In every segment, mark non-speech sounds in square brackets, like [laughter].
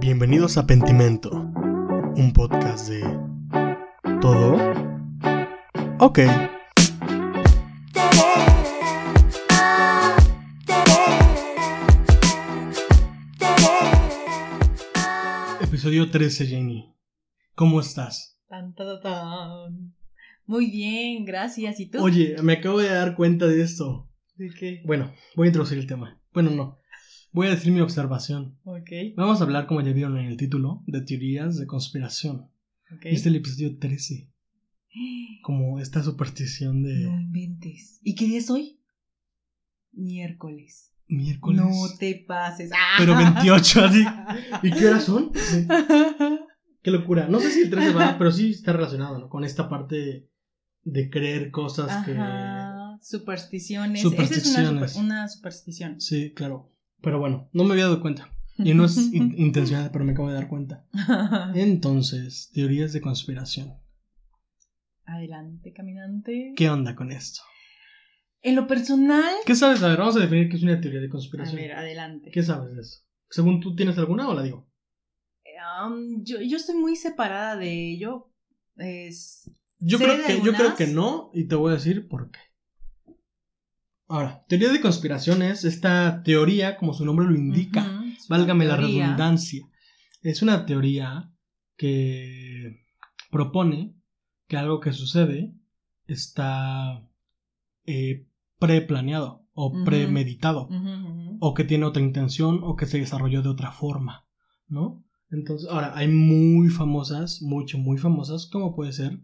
Bienvenidos a Pentimento, un podcast de... ¿Todo? Ok. Episodio 13, Jenny. ¿Cómo estás? Tan, tan, tan. Muy bien, gracias. ¿Y tú? Oye, me acabo de dar cuenta de esto. ¿De qué? Bueno, voy a introducir el tema. Bueno, no. Voy a decir mi observación. Ok. Vamos a hablar, como ya vieron en el título, de teorías de conspiración. ok. Este es el episodio 13. Como esta superstición de No inventes. ¿Y qué día es hoy? Miércoles. miércoles. No te pases. ¡Ah! Pero 28, [laughs] así. ¿Y qué horas son? Sí. Qué locura. No sé si el 13 va, [laughs] pero sí está relacionado, ¿no? Con esta parte de creer cosas Ajá. Supersticiones. Esa es una, Supersticiones. super- una superstición. que. Sí, claro. Pero bueno, no me había dado cuenta. Y no es [laughs] in- intencional, pero me acabo de dar cuenta. [laughs] Entonces, teorías de conspiración. Adelante, caminante. ¿Qué onda con esto? En lo personal. ¿Qué sabes? A ver, vamos a definir qué es una teoría de A conspiración. ver, adelante. ¿Qué sabes de eso? Según tú, ¿tienes alguna o la digo? Um, yo, yo estoy muy separada de ello. Es. Yo creo, que, yo creo que no, y te voy a decir por qué. Ahora, teoría de conspiración es esta teoría, como su nombre lo indica, válgame la redundancia. Es una teoría que propone que algo que sucede está eh, preplaneado o premeditado, o que tiene otra intención, o que se desarrolló de otra forma, ¿no? Entonces, ahora, hay muy famosas, mucho, muy famosas, como puede ser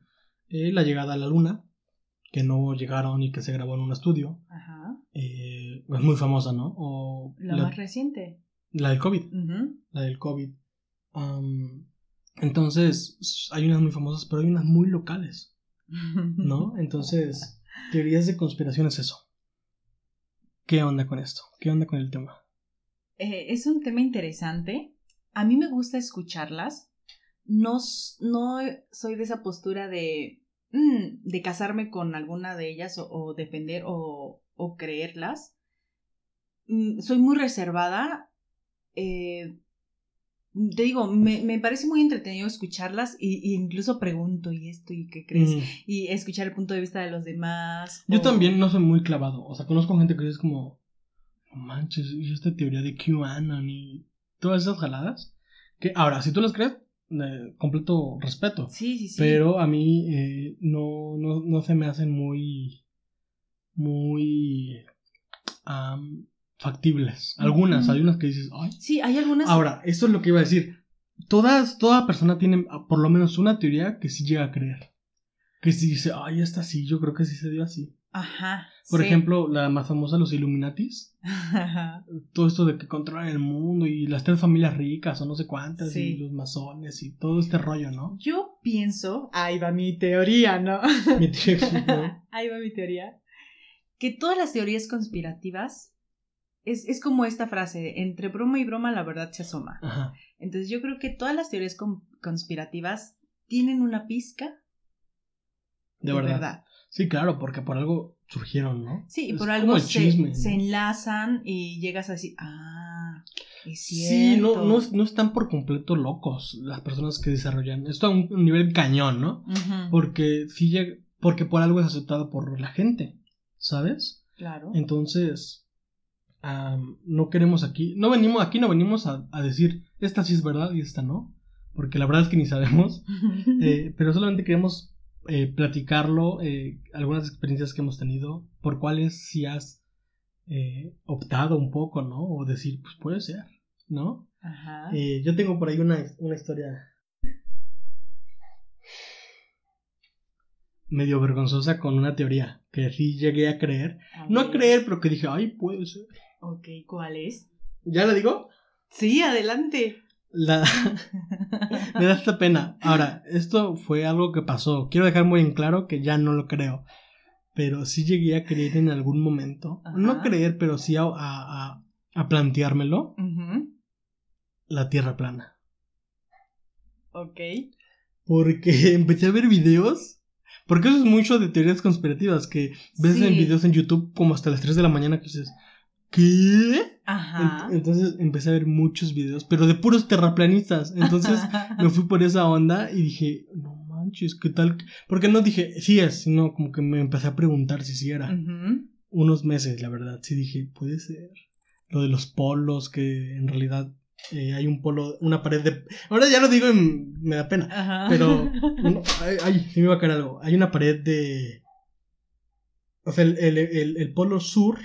eh, la llegada a la luna, que no llegaron y que se grabó en un estudio, Ajá. eh, es muy famosa, ¿no? O La, la, más reciente. la del COVID, la del COVID. Entonces, hay unas muy famosas, pero hay unas muy locales, ¿no? [laughs] Entonces, teorías de conspiración es eso. ¿Qué onda con esto? ¿Qué onda con el tema? Eh, es un tema interesante. A mí me gusta escucharlas. No, no soy de esa postura de, mm, de casarme con alguna de ellas o, o defender o, o creerlas. Mm, soy muy reservada. Eh, te digo, me, me parece muy entretenido escucharlas y, y incluso pregunto, ¿y esto? ¿Y qué crees? Mm. Y escuchar el punto de vista de los demás. Yo o- también no soy muy clavado. O sea, conozco gente que es como, no manches, y esta teoría de QAnon y todas esas jaladas. Que ahora, si tú las crees, eh, completo respeto. Sí, sí, sí. Pero a mí eh, no, no, no se me hacen muy, muy am, factibles. Algunas, hay unas que dices, ay. Sí, hay algunas. Ahora, esto es lo que iba a decir. Todas, toda persona tiene por lo menos una teoría que sí llega a creer. Que sí dice, ay, esta sí, yo creo que sí se dio así. Ajá. Por sí. ejemplo, la más famosa, los Illuminatis. Ajá. [laughs] Todo esto de que controlan el mundo y las tres familias ricas o no sé cuántas Sí. y los masones y todo este rollo, ¿no? Yo pienso, ahí va mi teoría, ¿no? [laughs] Mi tío explicó. [laughs] ahí va mi teoría, que todas las teorías conspirativas es, es como esta frase, entre broma y broma la verdad se asoma. Ajá. Entonces yo creo que todas las teorías con- conspirativas tienen una pizca De verdad. Sí, claro, porque por algo surgieron, ¿no? Sí, y por algo se, chisme, ¿no? se enlazan y llegas a decir, ah, es cierto. Sí, no, no, no están por completo locos las personas que desarrollan. Esto a un, un nivel cañón, ¿no? Porque sí llega- porque por algo es aceptado por la gente, ¿sabes? Claro. Entonces, no queremos aquí, no venimos, aquí no venimos a, a decir esta sí es verdad y esta no, porque la verdad es que ni sabemos, [laughs] eh, pero solamente queremos eh, platicarlo, eh, algunas experiencias que hemos tenido, por cuáles sí has eh, optado un poco, ¿no? O decir, pues puede ser, ¿no? Ajá. Eh, yo tengo por ahí una, una historia medio vergonzosa con una teoría que sí llegué a creer. No a creer, pero que dije, ay, puede ser. Ok, ¿cuál es? ¿Ya la digo? Sí, adelante. La... [laughs] Me da esta pena. Ahora, esto fue algo que pasó. Quiero dejar muy en claro que ya no lo creo. Pero sí llegué a creer en algún momento. Ajá. No creer, pero sí a, a, a- a planteármelo. La tierra plana. Ok. Porque [laughs] empecé a ver videos. Porque eso es mucho de teorías conspirativas. Que ves Sí. en videos en YouTube como hasta las 3 de la mañana que dices. ¿Qué? Ajá. Ent- Entonces empecé a ver muchos videos, pero de puros terraplanistas. Entonces [laughs] me fui por esa onda y dije, no manches, ¿qué tal? Porque no dije, sí es, sino como que me empecé a preguntar si sí era. Unos meses, la verdad, sí dije, puede ser. Lo de los polos, que en realidad eh, hay un polo, una pared de... Ahora ya lo digo y me da pena. Ajá. Pero, [laughs] uno- ay, ay, sí me va a caer algo. Hay una pared de. O sea, el, el, el- el polo sur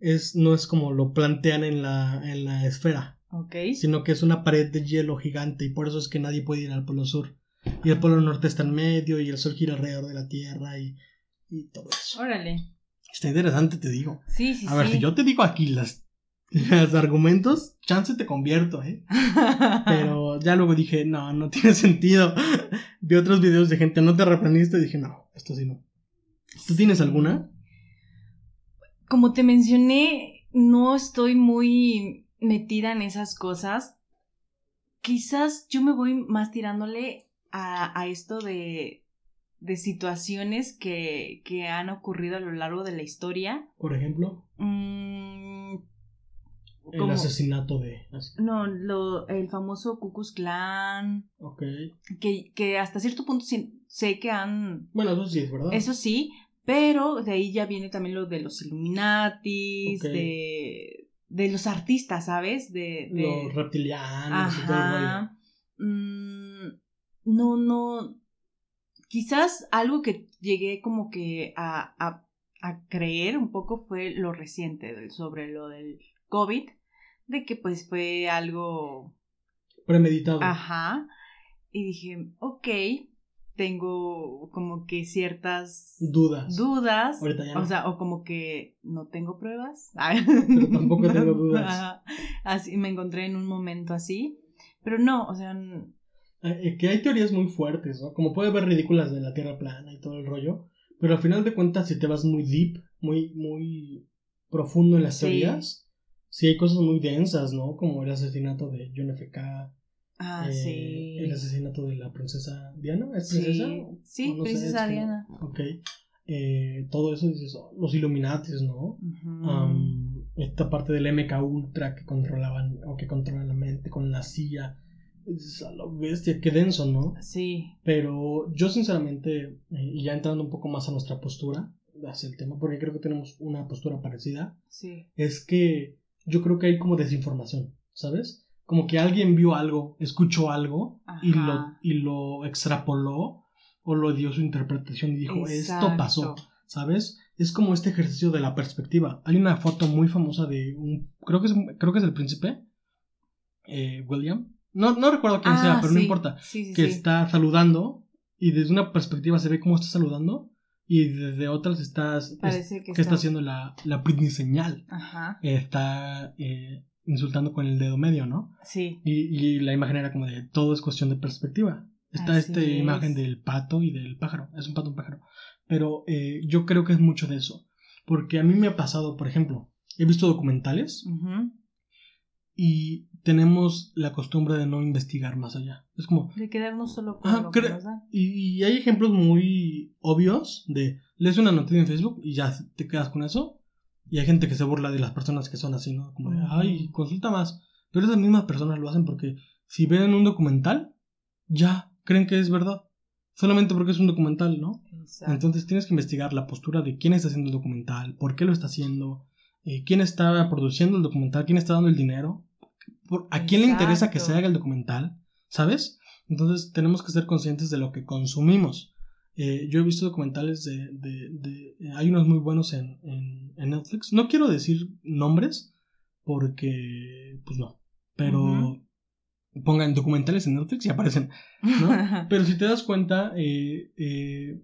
es, no es como lo plantean en la, en la esfera, Ok. sino que es una pared de hielo gigante y por eso es que nadie puede ir al polo sur. Y el polo norte está en medio y el sol gira alrededor de la Tierra y, y todo eso. Órale. Está interesante, te digo. Sí, sí, A ver, sí. si yo te digo aquí las, [laughs] los argumentos, chance te convierto, ¿eh? [laughs] Pero ya luego dije, no, no tiene sentido. [laughs] Vi otros videos de gente no terraplanista y dije, no, esto sí no. ¿Tú tienes alguna? Como te mencioné, no estoy muy metida en esas cosas. Quizás yo me voy más tirándole a, a esto de, de situaciones que, que han ocurrido a lo largo de la historia. Por ejemplo, Mm, el asesinato de... no, lo, el famoso Ku Klux Klan, Ok. que, que hasta cierto punto sé que han Bueno, eso sí es verdad. Eso sí, pero de ahí ya viene también lo de los Illuminatis, de, de los artistas, ¿sabes? De, de- Los reptilianos y todo el. Mm, no, no. Quizás algo que llegué como que a, a, a creer un poco fue lo reciente del- sobre lo del COVID, de que pues fue algo Premeditado. Ajá. Y dije, ok, tengo como que ciertas Dudas. dudas. Ahorita ya no. O sea, o como que no tengo pruebas. [laughs] Pero tampoco tengo dudas. Así me encontré en un momento así. Pero no, o sea, Eh, eh, que hay teorías muy fuertes, ¿no? Como puede ver ridículas de la Tierra plana y todo el rollo. Pero al final de cuentas, si te vas muy deep, muy, muy profundo en las Sí. teorías, sí hay cosas muy densas, ¿no? Como el asesinato de John F. Ah, eh, sí. El asesinato de la princesa Diana. ¿Es Sí, princesa? sí, no sé, princesa Diana. Ok. Eh, todo eso dices, oh, los Illuminatis, ¿no? Am, esta parte del MK Ultra que controlaban o que controlan la mente con la CIA. Es a la bestia, qué denso, ¿no? sí. Pero yo sinceramente, eh, y ya entrando un poco más a nuestra postura hacia el tema, porque creo que tenemos una postura parecida, Sí. es que yo creo que hay como desinformación, ¿sabes? Como que alguien vio algo, escuchó algo y lo, y lo extrapoló o lo dio su interpretación y dijo, esto pasó. ¿sabes? Es como este ejercicio de la perspectiva. Hay una foto muy famosa de un, creo que es, creo que es el príncipe, eh, William. No, no recuerdo quién sea, Ah, pero no importa Sí, sí, que está saludando y desde una perspectiva se ve cómo está saludando y desde otras está, es- Parece que, que está haciendo la, la Britney señal. Ajá. Está eh, insultando con el dedo medio, ¿no? Sí. Y, y la imagen era como de todo es cuestión de perspectiva. Está Así esta es. imagen del pato y del pájaro. Es un pato, un pájaro. Pero eh, yo creo que es mucho de eso. Porque a mí me ha pasado, por ejemplo, he visto documentales y tenemos la costumbre de no investigar más allá. Es como, De quedarnos solo con Ajá, lo que nos dan. Y, y hay ejemplos muy obvios de lees una noticia en Facebook y ya te quedas con eso. Y hay gente que se burla de las personas que son así, ¿no? Como de, ay, consulta más. Pero esas mismas personas lo hacen porque si ven un documental, ya creen que es verdad. Solamente porque es un documental, ¿no? Exacto. Entonces tienes que investigar la postura de quién está haciendo el documental, por qué lo está haciendo, eh, quién está produciendo el documental, quién está dando el dinero, por- a quién le interesa que se haga el documental, ¿sabes? Entonces tenemos que ser conscientes de lo que consumimos. Eh, yo he visto documentales de... de- de- eh, hay unos muy buenos en, en- en Netflix. No quiero decir nombres porque... pues no. Pero... Pongan documentales en Netflix y aparecen. ¿no? [laughs] Pero si te das cuenta, eh, eh,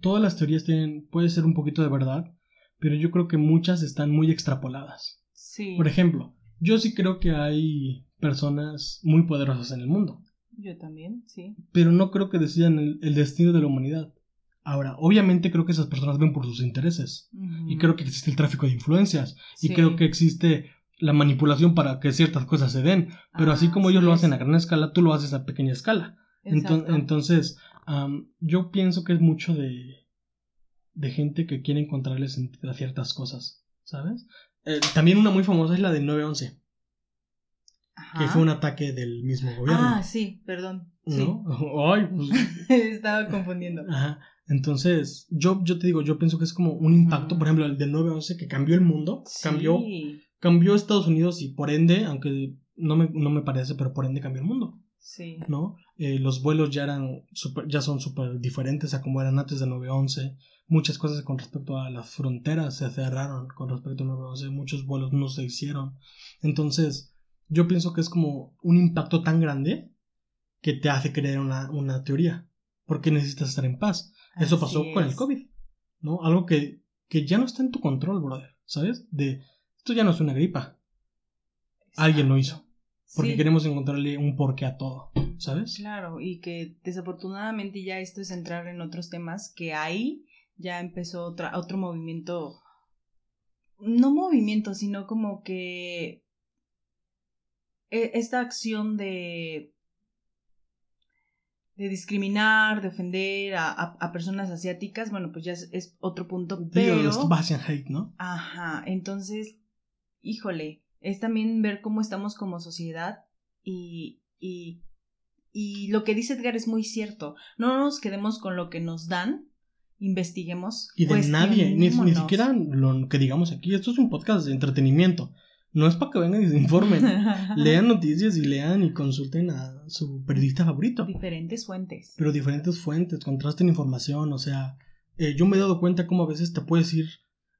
todas las teorías tienen, puede ser un poquito de verdad, pero yo creo que muchas están muy extrapoladas. sí. Por ejemplo, yo sí creo que hay personas muy poderosas en el mundo, Yo también, sí. pero no creo que decidan el, el destino de la humanidad. Ahora, obviamente creo que esas personas ven por sus intereses, y creo que existe el tráfico de influencias, y creo que existe la manipulación para que ciertas cosas se den, pero así Ah, como ellos lo hacen a gran escala, tú lo haces a pequeña escala. Exacto. entonces, am, yo pienso que es mucho de, de gente que quiere encontrarle sentido a ciertas cosas, ¿sabes? Eh, también una muy famosa es la del 9-11, Ajá. que fue un ataque del mismo gobierno. Ah, sí, perdón. Sí. ¿No? [laughs] Ay, pues. [laughs] Estaba confundiendo. Ajá. Entonces, yo, yo te digo, yo pienso que es como un impacto, por ejemplo, el del 9-11 que cambió el mundo, cambió, Sí, cambió Estados Unidos y por ende, aunque no me, no me parece, pero por ende cambió el mundo, sí. ¿no? Eh, los vuelos ya eran super, ya son súper diferentes a como eran antes del 9-11. Muchas cosas con respecto a las fronteras se cerraron con respecto al 9-11. Muchos vuelos no se hicieron. Entonces, yo pienso que es como un impacto tan grande que te hace creer una, una teoría. Porque necesitas estar en paz. Eso pasó con el. COVID, ¿no? Algo que, que ya no está en tu control, brother, ¿sabes? De, esto ya no es una gripa, alguien lo hizo, porque Sí, queremos encontrarle un porqué a todo, ¿sabes? Claro, y que desafortunadamente ya esto es entrar en otros temas que ahí ya empezó otra, otro movimiento, no movimiento, sino como que esta acción de de discriminar, de ofender a, a- a personas asiáticas, bueno, pues ya es, es otro punto, Digo, pero... los Bastian Hate, ¿no? Ajá, entonces, híjole, es también ver cómo estamos como sociedad y, y, y lo que dice Edgar es muy cierto. No nos quedemos con lo que nos dan, investiguemos. Y de nadie, ni, ni siquiera lo que digamos aquí, esto es un podcast de entretenimiento, no es para que vengan y se informen, [laughs] lean noticias y lean y consulten a su periodista favorito. Diferentes fuentes. pero diferentes fuentes, contrasten información, o sea, eh, yo me he dado cuenta cómo a veces te puedes ir,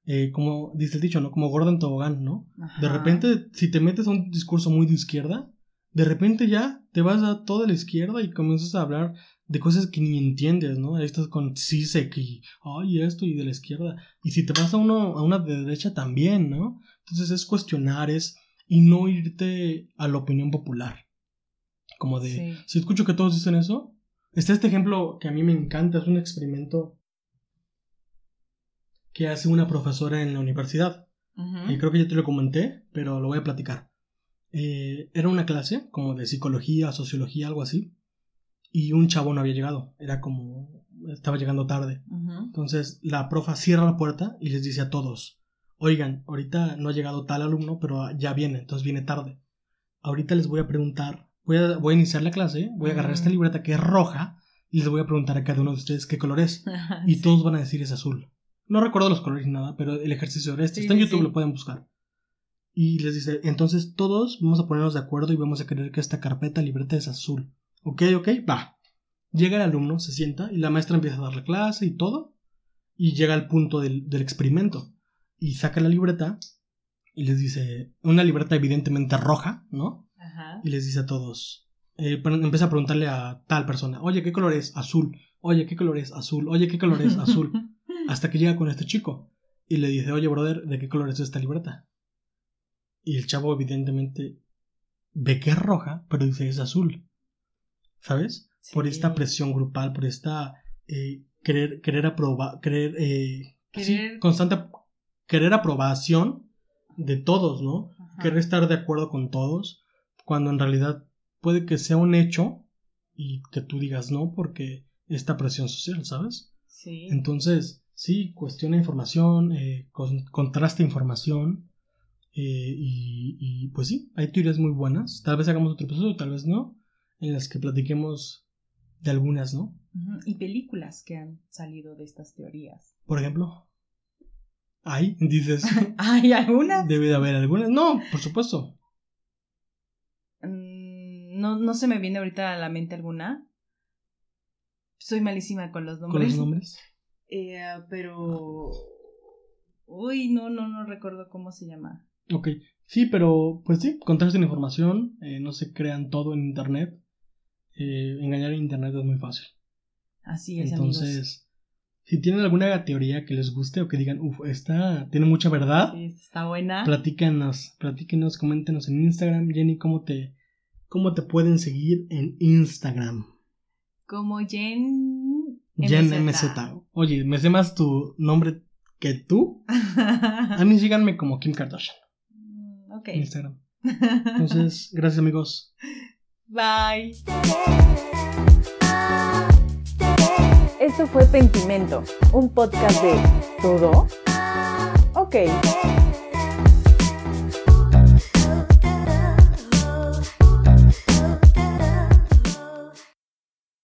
eh, como dice el dicho, ¿no? Como Gordon Tobogán, ¿no? De repente, si te metes a un discurso muy de izquierda, de repente ya te vas a toda la izquierda y comienzas a hablar de cosas que ni entiendes, ¿no? Estás con CISEC y, ay, esto y de la izquierda. Y si te vas a uno, a una de derecha también, ¿no? Entonces es cuestionar, es, y no irte a la opinión popular. Como de, Sí. si escucho que todos dicen eso, está este ejemplo que a mí me encanta, es un experimento que hace una profesora en la universidad. Ujú. Y creo que ya te lo comenté, pero lo voy a platicar. Eh, era una clase como de psicología, sociología, algo así. Y un chavo no había llegado. Era como... Estaba llegando tarde. Entonces la profa cierra la puerta y les dice a todos, oigan, ahorita no ha llegado tal alumno, pero ya viene, entonces viene tarde. Ahorita les voy a preguntar, voy a, voy a iniciar la clase, voy a agarrar esta libreta que es roja y les voy a preguntar a cada uno de ustedes qué color es. Y Sí. todos van a decir es azul. No recuerdo los colores ni nada, pero el ejercicio era este. Sí, Está en YouTube, sí. lo pueden buscar. Y les dice, entonces todos vamos a ponernos de acuerdo y vamos a creer que esta carpeta libreta es azul. Ok, ok, va. Llega el alumno, se sienta y la maestra empieza a dar la clase y todo. Y llega al punto del, del experimento. Y saca la libreta y les dice, una libreta evidentemente roja, ¿no? Ajá. y les dice a todos, eh, empieza a preguntarle a tal persona, oye, ¿qué color es? Azul, oye, ¿qué color es? Azul, oye, ¿qué color es? Azul, [laughs] hasta que llega con este chico y le dice, oye, brother, ¿de qué color es esta libreta? Y el chavo evidentemente ve que es roja, pero dice es azul, ¿sabes? Por esta presión grupal, por esta eh, querer, querer aprobar, querer, eh, constante, querer aprobación de todos, ¿no? Ajá. querer estar de acuerdo con todos, cuando en realidad puede que sea un hecho y que tú digas no porque esta presión social, ¿sabes? Sí. Entonces, sí, cuestiona información, eh, con- contrasta información eh, y, y, pues sí, hay teorías muy buenas. Tal vez hagamos otro episodio, tal vez no, en las que platiquemos de algunas, ¿no? Y películas que han salido de estas teorías. Por ejemplo, hay, dices, [laughs] ¿Hay algunas? debe de haber algunas. No, por supuesto. Mm, No, no se me viene ahorita a la mente alguna. Soy malísima con los Con nombres. los nombres. [laughs] Eh, pero. Uy, no, no, no recuerdo cómo se llama. Ok, sí, pero pues sí, contrasten información, eh, no se crean todo en Internet. Eh, engañar en Internet es muy fácil. Así es, amigos. Si tienen alguna teoría que les guste o que digan, uff, esta tiene mucha verdad, Sí, está buena. platícanos, platíquenos, coméntenos en Instagram. Jenny, ¿cómo te, ¿cómo te pueden seguir en Instagram? Como Jen. Jen MZ. Oye, me sé más tu nombre que tú. [laughs] A mí síganme como Kim Kardashian Mm, ok. en Instagram. Entonces, gracias amigos. Bye. Esto fue Pentimento, un podcast de todo. Ok.